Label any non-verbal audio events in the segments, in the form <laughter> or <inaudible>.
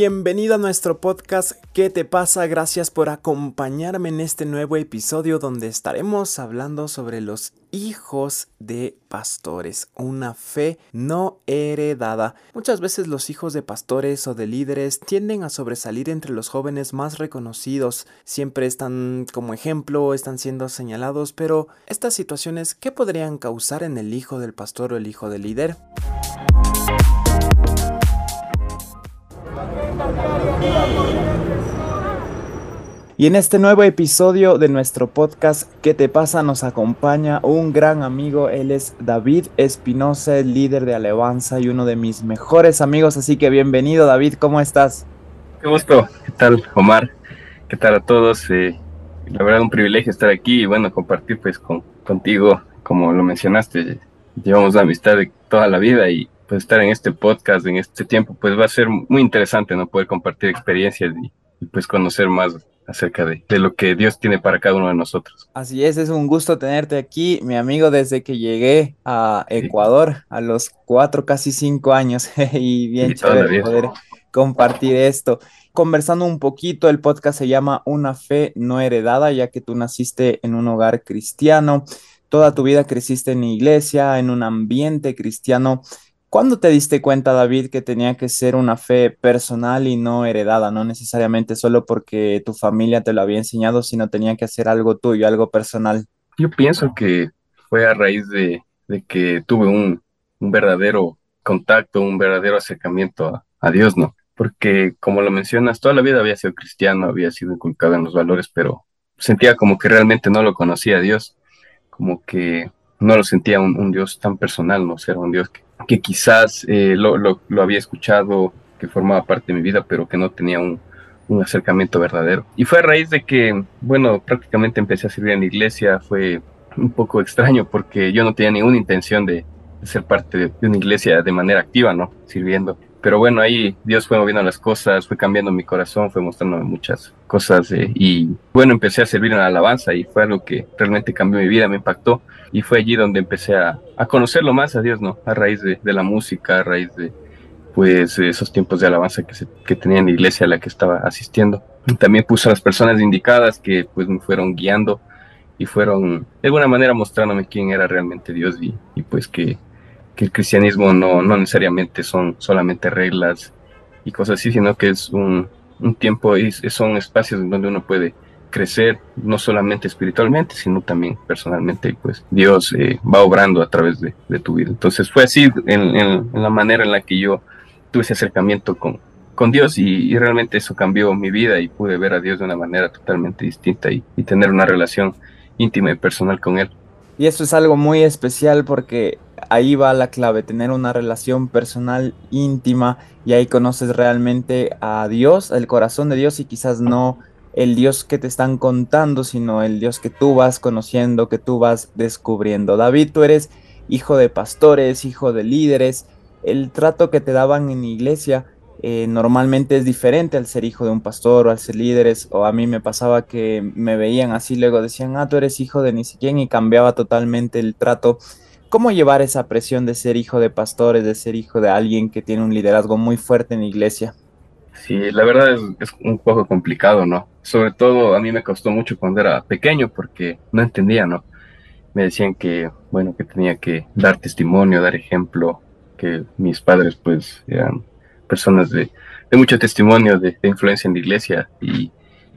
Bienvenido a nuestro podcast ¿Qué te pasa? Gracias por acompañarme en este nuevo episodio donde estaremos hablando sobre los hijos de pastores, una fe no heredada. Muchas veces los hijos de pastores o de líderes tienden a sobresalir entre los jóvenes más reconocidos, siempre están como ejemplo, están siendo señalados, pero estas situaciones, ¿qué podrían causar en el hijo del pastor o el hijo del líder? Y en este nuevo episodio de nuestro podcast ¿Qué te pasa? nos acompaña un gran amigo, él es David Espinosa, el líder de Alabanza y uno de mis mejores amigos, así que bienvenido David, ¿cómo estás? Qué gusto, ¿qué tal Omar? ¿Qué tal a todos? Eh, la verdad un privilegio estar aquí y bueno, compartir pues con, contigo, como lo mencionaste, llevamos la amistad de toda la vida y pues estar en este podcast en este tiempo pues va a ser muy interesante, ¿no? Poder compartir experiencias y, y pues conocer más acerca de, de, lo que Dios tiene para cada uno de nosotros. Así es, es un gusto tenerte aquí, mi amigo, desde que llegué a Ecuador sí. a los cuatro, casi cinco años, <laughs> y bien chévere poder compartir esto. Conversando un poquito, el podcast se llama Una fe no heredada, ya que tú naciste en un hogar cristiano, toda tu vida creciste en iglesia, en un ambiente cristiano. ¿Cuándo te diste cuenta, David, que tenía que ser una fe personal y no heredada? No necesariamente solo porque tu familia te lo había enseñado, sino tenía que hacer algo tuyo, algo personal. Yo pienso que fue a raíz de, que tuve un, verdadero contacto, un verdadero acercamiento a, Dios, ¿no? Porque, como lo mencionas, toda la vida había sido cristiano, había sido inculcado en los valores, pero sentía como que realmente no lo conocía a Dios, como que no lo sentía un, Dios tan personal, ¿no? O sea, un Dios que que quizás eh, lo, lo, lo, había escuchado, que formaba parte de mi vida, pero que no tenía un, un, acercamiento verdadero. Y fue a raíz de que, bueno, prácticamente empecé a servir en la iglesia, fue un poco extraño porque yo no tenía ninguna intención de, ser parte de, una iglesia de manera activa, ¿no? Sirviendo. Pero bueno, ahí Dios fue moviendo las cosas, fue cambiando mi corazón, fue mostrándome muchas cosas eh, y bueno, empecé a servir en la alabanza y fue algo que realmente cambió mi vida, me impactó y fue allí donde empecé a, a conocerlo más a Dios, ¿no? A raíz de, de, la música, a raíz de pues esos tiempos de alabanza que, se, que tenía en la iglesia a la que estaba asistiendo. También puse a las personas indicadas que pues me fueron guiando y fueron de alguna manera mostrándome quién era realmente Dios y, y pues que que el cristianismo no, no necesariamente son solamente reglas y cosas así, sino que es un, un tiempo y son espacios donde uno puede crecer, no solamente espiritualmente, sino también personalmente, y pues Dios eh, va obrando a través de, de, tu vida. Entonces fue así en, en, en, la manera en la que yo tuve ese acercamiento con, con Dios y, y, realmente eso cambió mi vida y pude ver a Dios de una manera totalmente distinta y, y tener una relación íntima y personal con Él. Y eso es algo muy especial porque ahí va la clave, tener una relación personal íntima y ahí conoces realmente a Dios, el corazón de Dios y quizás no el Dios que te están contando, sino el Dios que tú vas conociendo, que tú vas descubriendo. David, tú eres hijo de pastores, hijo de líderes, el trato que te daban en iglesia eh, normalmente es diferente al ser hijo de un pastor o al ser líderes, o a mí me pasaba que me veían así, luego decían, ah, tú eres hijo de ni siquiera y cambiaba totalmente el trato. ¿Cómo llevar esa presión de ser hijo de pastores, de ser hijo de alguien que tiene un liderazgo muy fuerte en la iglesia? Sí, la verdad es, un poco complicado, ¿no? Sobre todo a mí me costó mucho cuando era pequeño porque no entendía, ¿no? Me decían que, bueno, que tenía que dar testimonio, dar ejemplo, que mis padres pues eran personas de, mucho testimonio, de, influencia en la iglesia y,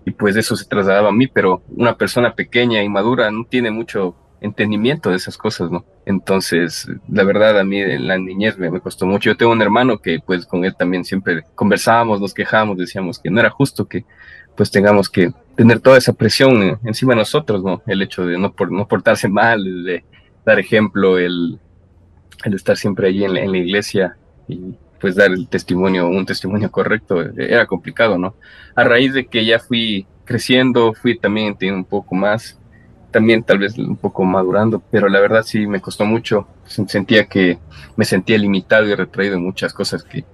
y pues eso se trasladaba a mí, pero una persona pequeña, inmadura, no tiene mucho entendimiento de esas cosas, ¿no? Entonces, la verdad, a mí en la niñez me, costó mucho. Yo tengo un hermano que, pues, con él también siempre conversábamos, nos quejábamos, decíamos que no era justo que, pues, tengamos que tener toda esa presión encima de nosotros, ¿no? El hecho de no, por, no portarse mal, de dar ejemplo, el, el estar siempre allí en la, iglesia y, pues, dar el testimonio, un testimonio correcto, era complicado, ¿no? A raíz de que ya fui creciendo, fui también entendiendo un poco más, también tal vez un poco madurando, pero la verdad sí me costó mucho. Sentía que me sentía limitado y retraído en muchas cosas que,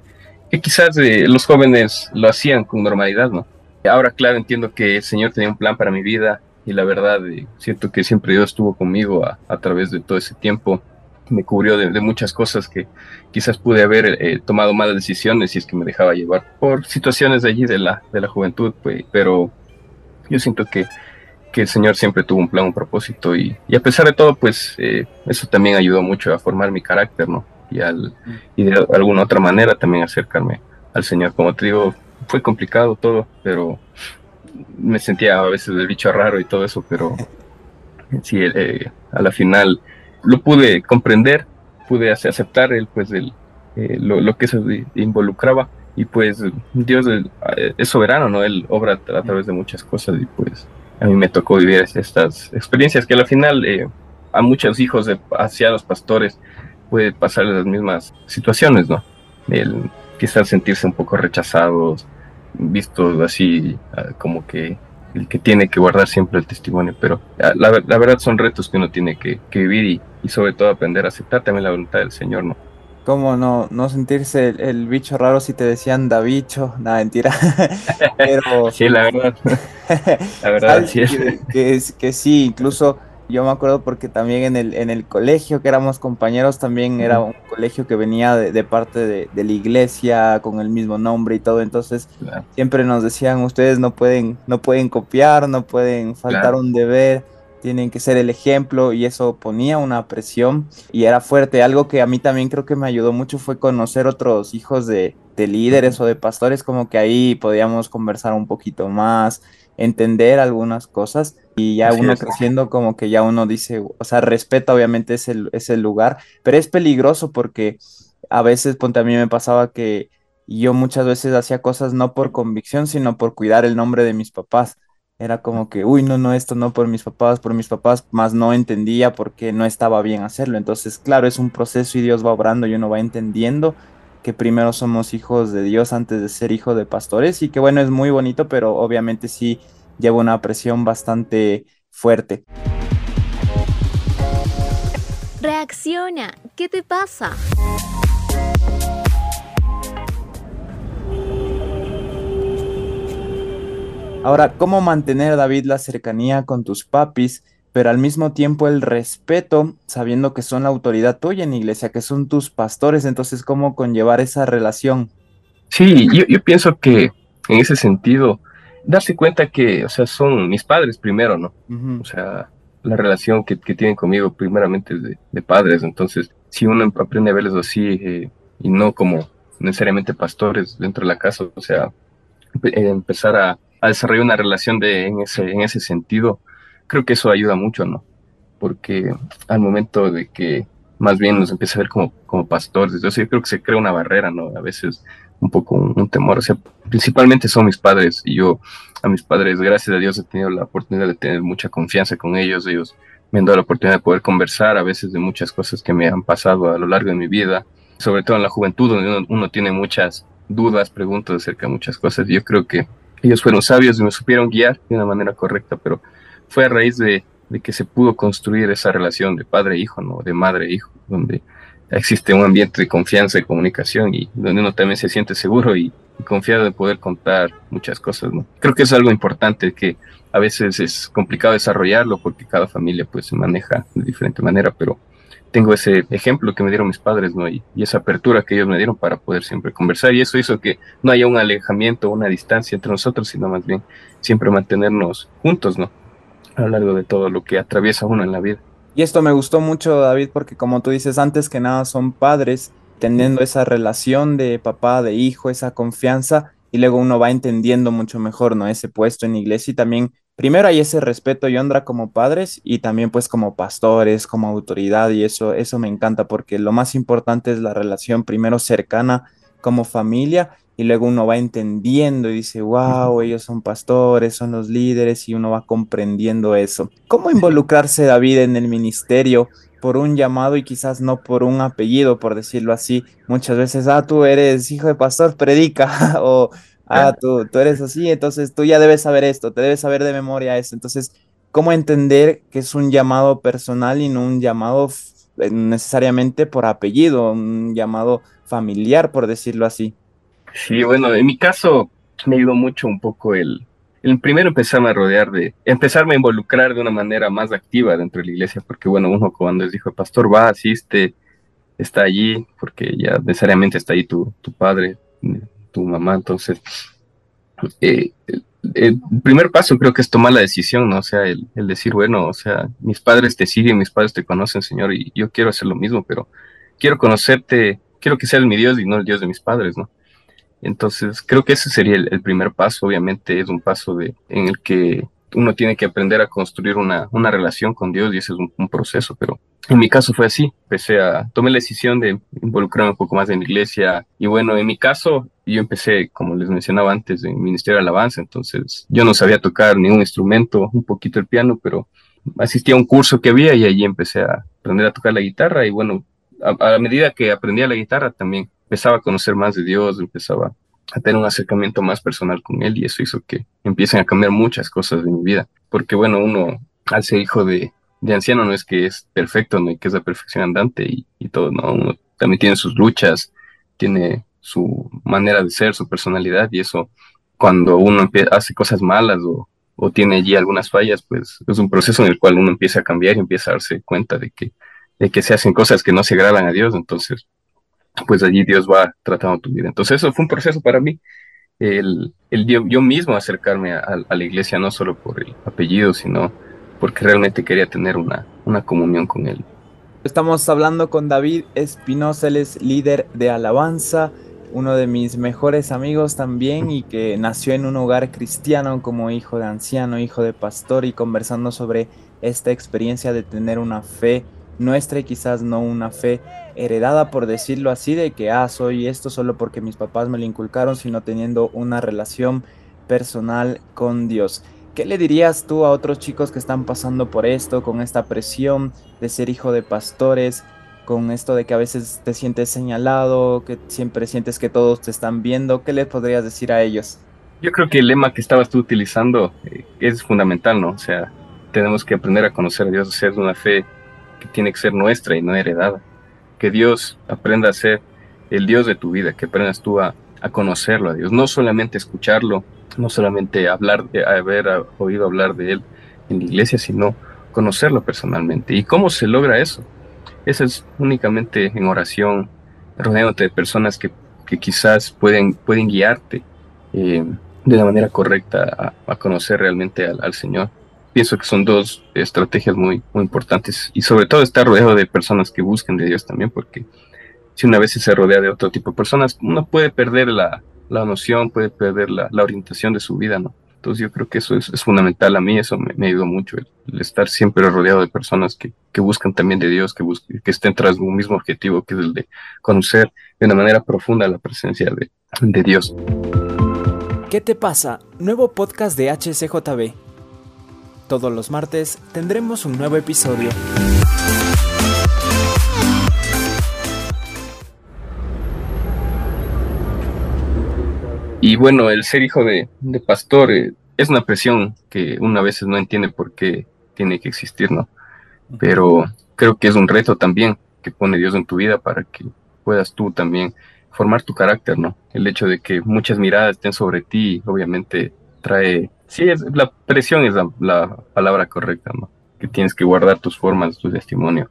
quizás eh, los jóvenes lo hacían con normalidad, ¿no? Ahora, claro, entiendo que el Señor tenía un plan para mi vida y la verdad eh, siento que siempre Dios estuvo conmigo a, través de todo ese tiempo me cubrió de, muchas cosas que quizás pude haber eh, tomado malas decisiones si es que me dejaba llevar por situaciones de allí de la, de la juventud, pues, pero yo siento que, que el Señor siempre tuvo un plan, un propósito y, a pesar de todo, pues eh, eso también ayudó mucho a formar mi carácter, ¿no? Y, al, y de alguna otra manera también acercarme al Señor. Como te digo, fue complicado todo, pero me sentía a veces el bicho raro y todo eso, pero sí, eh, a la final lo pude comprender, pude aceptar el, pues, el, eh, lo, que eso involucraba y pues Dios eh, es soberano, ¿no? Él obra a, través de muchas cosas y pues a mí me tocó vivir estas experiencias que al final a muchos hijos de los pastores puede pasar las mismas situaciones, ¿no? El quizás sentirse un poco rechazados, vistos así ah, como que el que tiene que guardar siempre el testimonio, pero ah, la, verdad son retos que uno tiene que, vivir y, sobre todo aprender a aceptar también la voluntad del Señor, ¿no? ¿Cómo no, no sentirse el, bicho raro si te decían da bicho? Nada, mentira. <laughs> pero, <laughs> sí, la verdad. <laughs> la verdad, sí. Que, que sí, incluso yo me acuerdo porque también en el, en el colegio que éramos compañeros, también era un colegio que venía de, parte de, la iglesia con el mismo nombre y todo. Entonces siempre nos decían, ustedes no pueden, no pueden copiar, no pueden faltar un deber, tienen que ser el ejemplo y eso ponía una presión y era fuerte. Algo que a mí también creo que me ayudó mucho fue conocer otros hijos de, de líderes o de pastores, como que ahí podíamos conversar un poquito más, entender algunas cosas y ya uno creciendo como que ya uno dice, o sea, respeta obviamente ese, ese lugar, pero es peligroso porque a veces, ponte, a mí me pasaba que yo muchas veces hacía cosas no por convicción, sino por cuidar el nombre de mis papás. Era como que, uy, no, no, esto no por mis papás, por mis papás, más no entendía porque no estaba bien hacerlo. Entonces, claro, es un proceso y Dios va obrando y uno va entendiendo que primero somos hijos de Dios antes de ser hijos de pastores y que bueno, es muy bonito, pero obviamente sí lleva una presión bastante fuerte. Reacciona, ¿qué te pasa? Ahora, ¿cómo mantener, David, la cercanía con tus papis, pero al mismo tiempo el respeto, sabiendo que son la autoridad tuya en la iglesia, que son tus pastores? Entonces, ¿cómo conllevar esa relación? Sí, yo, yo pienso que en ese sentido darse cuenta que, o sea, son mis padres primero, ¿no? O sea, la relación que, que, tienen conmigo primeramente es de, padres, entonces, si uno aprende a verles así eh, y no como necesariamente pastores dentro de la casa, o sea, empezar a, a, desarrollar una relación de, en, ese, en ese sentido, creo que eso ayuda mucho, ¿no? Porque al momento de que más bien nos empieza a ver como, como pastores, entonces yo creo que se crea una barrera, ¿no? A veces un poco un, temor. O sea, principalmente son mis padres y yo a mis padres, gracias a Dios, he tenido la oportunidad de tener mucha confianza con ellos. Ellos me han dado la oportunidad de poder conversar a veces de muchas cosas que me han pasado a lo largo de mi vida, sobre todo en la juventud, donde uno, tiene muchas dudas, preguntas acerca de muchas cosas. Yo creo que ellos fueron sabios y me supieron guiar de una manera correcta, pero fue a raíz de, de que se pudo construir esa relación de padre-hijo, ¿no? De madre-hijo, donde existe un ambiente de confianza y comunicación y donde uno también se siente seguro y, confiado de poder contar muchas cosas, ¿no? Creo que es algo importante que a veces es complicado desarrollarlo porque cada familia pues se maneja de diferente manera, pero tengo ese ejemplo que me dieron mis padres, ¿no? Y, esa apertura que ellos me dieron para poder siempre conversar y eso hizo que no haya un alejamiento, una distancia entre nosotros, sino más bien siempre mantenernos juntos, ¿no? A lo largo de todo lo que atraviesa uno en la vida. Y esto me gustó mucho, David, porque como tú dices, antes que nada son padres, teniendo esa relación de papá, de hijo, esa confianza, y luego uno va entendiendo mucho mejor, ¿no? Ese puesto en iglesia y también, primero hay ese respeto y honra como padres y también pues como pastores, como autoridad, y eso, eso me encanta porque lo más importante es la relación primero cercana como familia y luego uno va entendiendo y dice, wow, ellos son pastores, son los líderes y uno va comprendiendo eso. ¿Cómo involucrarse David en el ministerio por un llamado y quizás no por un apellido, por decirlo así? Muchas veces, ah, tú eres hijo de pastor, predica, <laughs> o ah, tú, tú eres así, entonces tú ya debes saber esto, te debes saber de memoria esto. Entonces, ¿cómo entender que es un llamado personal y no un llamado eh, necesariamente por apellido, un llamado familiar, por decirlo así? Sí, bueno, en mi caso me ayudó mucho un poco el, el primero empezarme a rodear de, empezarme a involucrar de una manera más activa dentro de la iglesia, porque bueno, uno cuando es hijo de pastor va, asiste, está allí, porque ya necesariamente está ahí tu, tu padre, tu mamá, entonces eh, el primer paso creo que es tomar la decisión, ¿no? O sea, el, el, decir, bueno, o sea, mis padres te siguen, mis padres te conocen, Señor, y yo quiero hacer lo mismo, pero quiero conocerte, quiero que seas mi Dios y no el Dios de mis padres, ¿no? Entonces, creo que ese sería el, primer paso, obviamente es un paso en el que uno tiene que aprender a construir una, relación con Dios y ese es un, un, proceso, pero en mi caso fue así, empecé a, tomé la decisión de involucrarme un poco más en la iglesia y bueno, en mi caso yo empecé, como les mencionaba antes, en Ministerio de Alabanza, entonces yo no sabía tocar ningún instrumento, un poquito el piano, pero asistí a un curso que había y allí empecé a aprender a tocar la guitarra y bueno, a, a medida que aprendía la guitarra también empezaba a conocer más de Dios, empezaba a tener un acercamiento más personal con Él y eso hizo que empiecen a cambiar muchas cosas de mi vida. Porque bueno, uno al ser hijo de, de anciano no es que es perfecto, no y que es la perfección andante y, y, todo, no, uno también tiene sus luchas, tiene su manera de ser, su personalidad y eso cuando uno hace cosas malas o, o tiene allí algunas fallas, pues es un proceso en el cual uno empieza a cambiar y empieza a darse cuenta de que, de que se hacen cosas que no se agradan a Dios, entonces pues allí Dios va tratando tu vida. Entonces eso fue un proceso para mí, el, el yo, yo, mismo acercarme a, la iglesia, no solo por el apellido, sino porque realmente quería tener una, una comunión con Él. Estamos hablando con David Espinosa, él es líder de alabanza, uno de mis mejores amigos también y que nació en un hogar cristiano como hijo de anciano, hijo de pastor y conversando sobre esta experiencia de tener una fe nuestra y quizás no una fe heredada por decirlo así de que ah soy esto solo porque mis papás me lo inculcaron sino teniendo una relación personal con Dios. ¿Qué le dirías tú a otros chicos que están pasando por esto, con esta presión de ser hijo de pastores, con esto de que a veces te sientes señalado, que siempre sientes que todos te están viendo? ¿Qué les podrías decir a ellos? Yo creo que el lema que estabas tú utilizando eh, es fundamental, ¿no? O sea, tenemos que aprender a conocer a Dios, hacer una fe que tiene que ser nuestra y no heredada. Que Dios aprenda a ser el Dios de tu vida, que aprendas tú a, conocerlo a Dios, no solamente escucharlo, no solamente hablar, de, haber oído hablar de Él en la iglesia, sino conocerlo personalmente. ¿Y cómo se logra eso? Eso es únicamente en oración, rodeándote de personas que, quizás pueden, guiarte eh, de la manera correcta a, conocer realmente al, al Señor pienso que son dos estrategias muy, muy importantes y sobre todo estar rodeado de personas que busquen de Dios también, porque si una vez se rodea de otro tipo de personas, uno puede perder la, la noción, puede perder la, la, orientación de su vida, ¿no? Entonces yo creo que eso es, fundamental a mí, eso me, ayudó mucho, el, el, estar siempre rodeado de personas que, que buscan también de Dios, que, busquen, que estén tras un mismo objetivo, que es el de conocer de una manera profunda la presencia de, de Dios. ¿Qué te pasa? Nuevo podcast de HCJB. Todos los martes tendremos un nuevo episodio. Y bueno, el ser hijo de, de pastor eh, es una presión que una veces no entiende por qué tiene que existir, ¿no? Pero creo que es un reto también que pone Dios en tu vida para que puedas tú también formar tu carácter, ¿no? El hecho de que muchas miradas estén sobre ti, obviamente trae Sí, es, la presión es la, la, palabra correcta, ¿no? Que tienes que guardar tus formas, tu testimonio.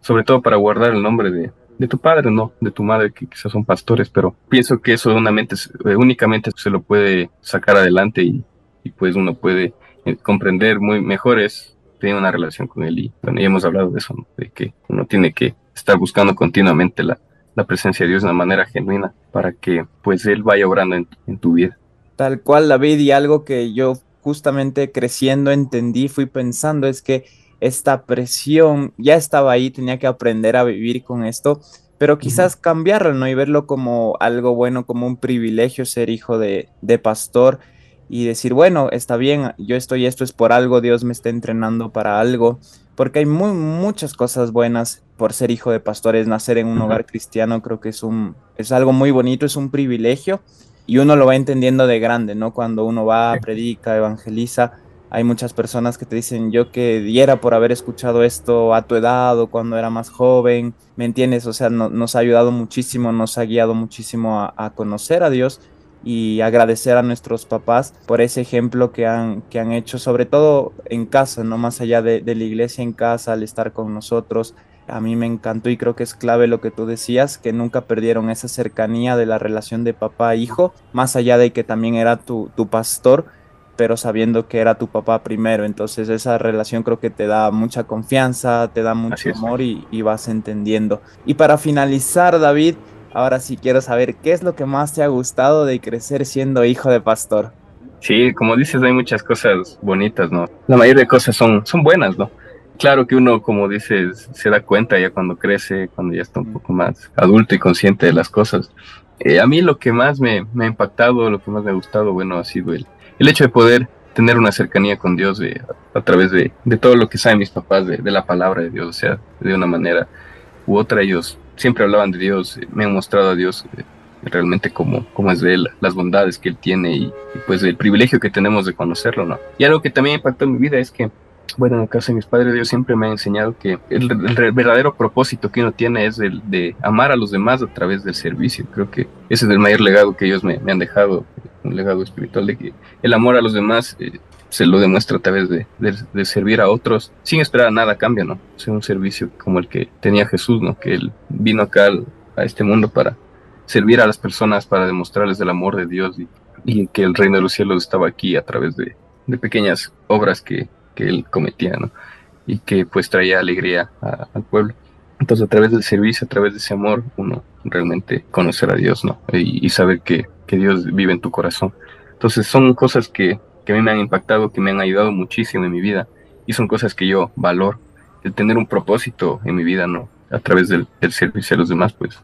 Sobre todo para guardar el nombre de, de tu padre, ¿no? De tu madre, que quizás son pastores, pero pienso que eso eh, únicamente se lo puede sacar adelante y, y pues uno puede eh, comprender muy mejor es tener una relación con él. Y bueno, ya hemos hablado de eso, ¿no? De que uno tiene que estar buscando continuamente la, la presencia de Dios de una manera genuina para que pues Él vaya obrando en, en tu vida. Tal cual, David, y algo que yo justamente creciendo entendí, fui pensando, es que esta presión ya estaba ahí, tenía que aprender a vivir con esto, pero quizás cambiarlo, ¿no? Y verlo como algo bueno, como un privilegio ser hijo de, de pastor y decir, bueno, está bien, yo estoy, esto es por algo, Dios me está entrenando para algo, porque hay muy, muchas cosas buenas por ser hijo de pastores, nacer en un uh -huh. hogar cristiano, creo que es, un, es algo muy bonito, es un privilegio y uno lo va entendiendo de grande, ¿no? Cuando uno va, predica, evangeliza, hay muchas personas que te dicen, yo que diera por haber escuchado esto a tu edad o cuando era más joven, ¿me entiendes? O sea, no, nos ha ayudado muchísimo, nos ha guiado muchísimo a, a, conocer a Dios y agradecer a nuestros papás por ese ejemplo que han, que han hecho, sobre todo en casa, no más allá de, de la iglesia en casa, al estar con nosotros. A mí me encantó y creo que es clave lo que tú decías, que nunca perdieron esa cercanía de la relación de papá-hijo, más allá de que también era tu, tu pastor, pero sabiendo que era tu papá primero. Entonces esa relación creo que te da mucha confianza, te da mucho amor y, y, vas entendiendo. Y para finalizar, David, ahora sí quiero saber qué es lo que más te ha gustado de crecer siendo hijo de pastor. Sí, como dices, hay muchas cosas bonitas, ¿no? La mayoría de cosas son, son buenas, ¿no? Claro que uno, como dices, se da cuenta ya cuando crece, cuando ya está un poco más adulto y consciente de las cosas. Eh, a mí lo que más me, me, ha impactado, lo que más me ha gustado, bueno, ha sido el, el hecho de poder tener una cercanía con Dios de, a, a, través de, de, todo lo que saben mis papás de, de, la palabra de Dios, o sea, de una manera u otra ellos siempre hablaban de Dios, me han mostrado a Dios eh, realmente cómo, cómo es de él, las bondades que él tiene y, y, pues el privilegio que tenemos de conocerlo, ¿no? Y algo que también impactó en mi vida es que, bueno, en el caso de mis padres, Dios siempre me ha enseñado que el, el verdadero propósito que uno tiene es el de amar a los demás a través del servicio. Creo que ese es el mayor legado que ellos me, han dejado, un legado espiritual de que el amor a los demás eh, se lo demuestra a través de, servir a otros sin esperar nada a cambio, ¿no? O un servicio como el que tenía Jesús, ¿no? Que él vino acá a este mundo para servir a las personas, para demostrarles el amor de Dios y, que el reino de los cielos estaba aquí a través de pequeñas obras que, que, él cometía, ¿no? Y que pues traía alegría a, al pueblo. Entonces, a través del servicio, a través de ese amor, uno realmente conocer a Dios, ¿no? Y, y saber que, que Dios vive en tu corazón. Entonces, son cosas que, que a mí me han impactado, que me han ayudado muchísimo en mi vida y son cosas que yo valoro. El tener un propósito en mi vida, ¿no? A través del, del servicio a los demás, pues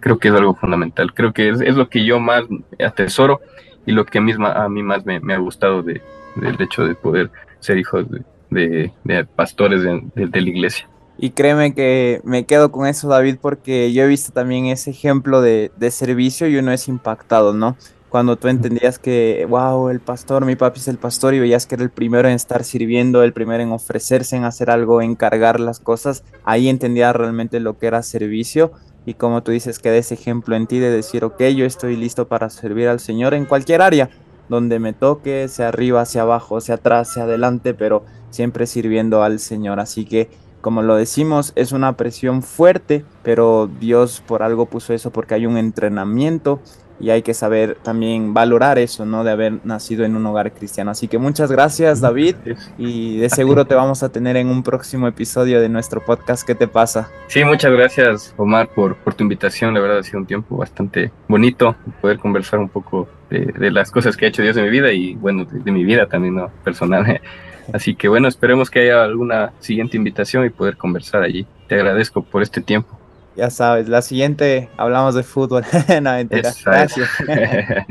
creo que es algo fundamental. Creo que es, es lo que yo más atesoro y lo que a mí, a mí más me, me ha gustado de, del hecho de poder ser hijo de, pastores de, la iglesia. Y créeme que me quedo con eso, David, porque yo he visto también ese ejemplo de, servicio y uno es impactado, ¿no? cuando tú entendías que, wow, el pastor, mi papi es el pastor y veías que era el primero en estar sirviendo, el primero en ofrecerse, en hacer algo, en cargar las cosas, ahí entendía realmente lo que era servicio y como tú dices, queda ese ejemplo en ti de decir, ok, yo estoy listo para servir al Señor en cualquier área, donde me toque, sea arriba, sea abajo, sea atrás, sea adelante, pero siempre sirviendo al Señor. Así que como lo decimos, es una presión fuerte, pero Dios por algo puso eso porque hay un entrenamiento y hay que saber también valorar eso, ¿no? De haber nacido en un hogar cristiano. Así que muchas gracias, David, y de seguro te vamos a tener en un próximo episodio de nuestro podcast. ¿Qué te pasa? Sí, muchas gracias, Omar, por, por tu invitación. La verdad ha sido un tiempo bastante bonito poder conversar un poco de, de las cosas que ha hecho Dios en mi vida y, bueno, de, de mi vida también, ¿no? Personal. <laughs> Así que, bueno, esperemos que haya alguna siguiente invitación y poder conversar allí. Te agradezco por este tiempo. Ya sabes, la siguiente hablamos de fútbol. <laughs> no, mentira. Gracias. <laughs>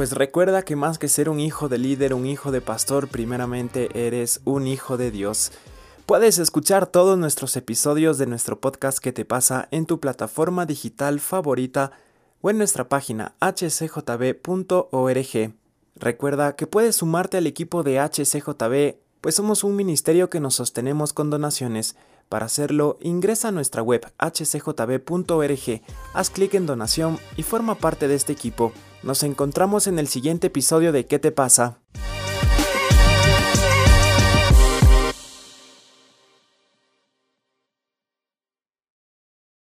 Pues recuerda que más que ser un hijo de líder, un hijo de pastor, primeramente eres un hijo de Dios. Puedes escuchar todos nuestros episodios de nuestro podcast que te pasa en tu plataforma digital favorita o en nuestra página hcjb.org. Recuerda que puedes sumarte al equipo de HCJB, pues somos un ministerio que nos sostenemos con donaciones. Para hacerlo, ingresa a nuestra web hcjb.org, haz clic en donación y forma parte de este equipo. Nos encontramos en el siguiente episodio de ¿Qué te pasa?